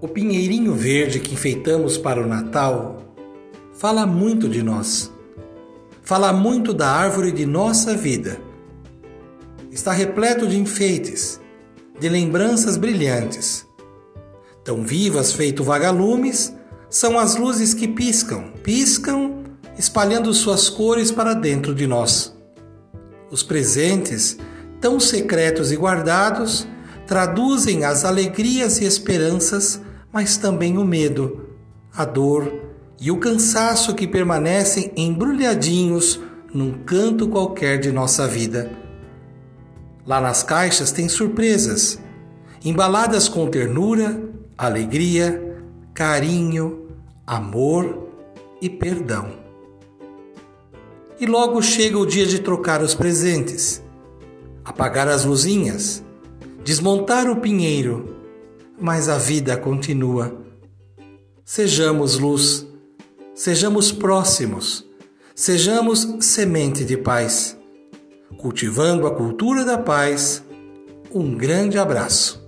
O pinheirinho verde que enfeitamos para o Natal fala muito de nós. Fala muito da árvore de nossa vida. Está repleto de enfeites, de lembranças brilhantes. Tão vivas feito vagalumes são as luzes que piscam, piscam, espalhando suas cores para dentro de nós. Os presentes, tão secretos e guardados, traduzem as alegrias e esperanças mas também o medo, a dor e o cansaço que permanecem embrulhadinhos num canto qualquer de nossa vida. Lá nas caixas tem surpresas, embaladas com ternura, alegria, carinho, amor e perdão. E logo chega o dia de trocar os presentes, apagar as luzinhas, desmontar o pinheiro mas a vida continua. Sejamos luz, sejamos próximos, sejamos semente de paz. Cultivando a cultura da paz, um grande abraço.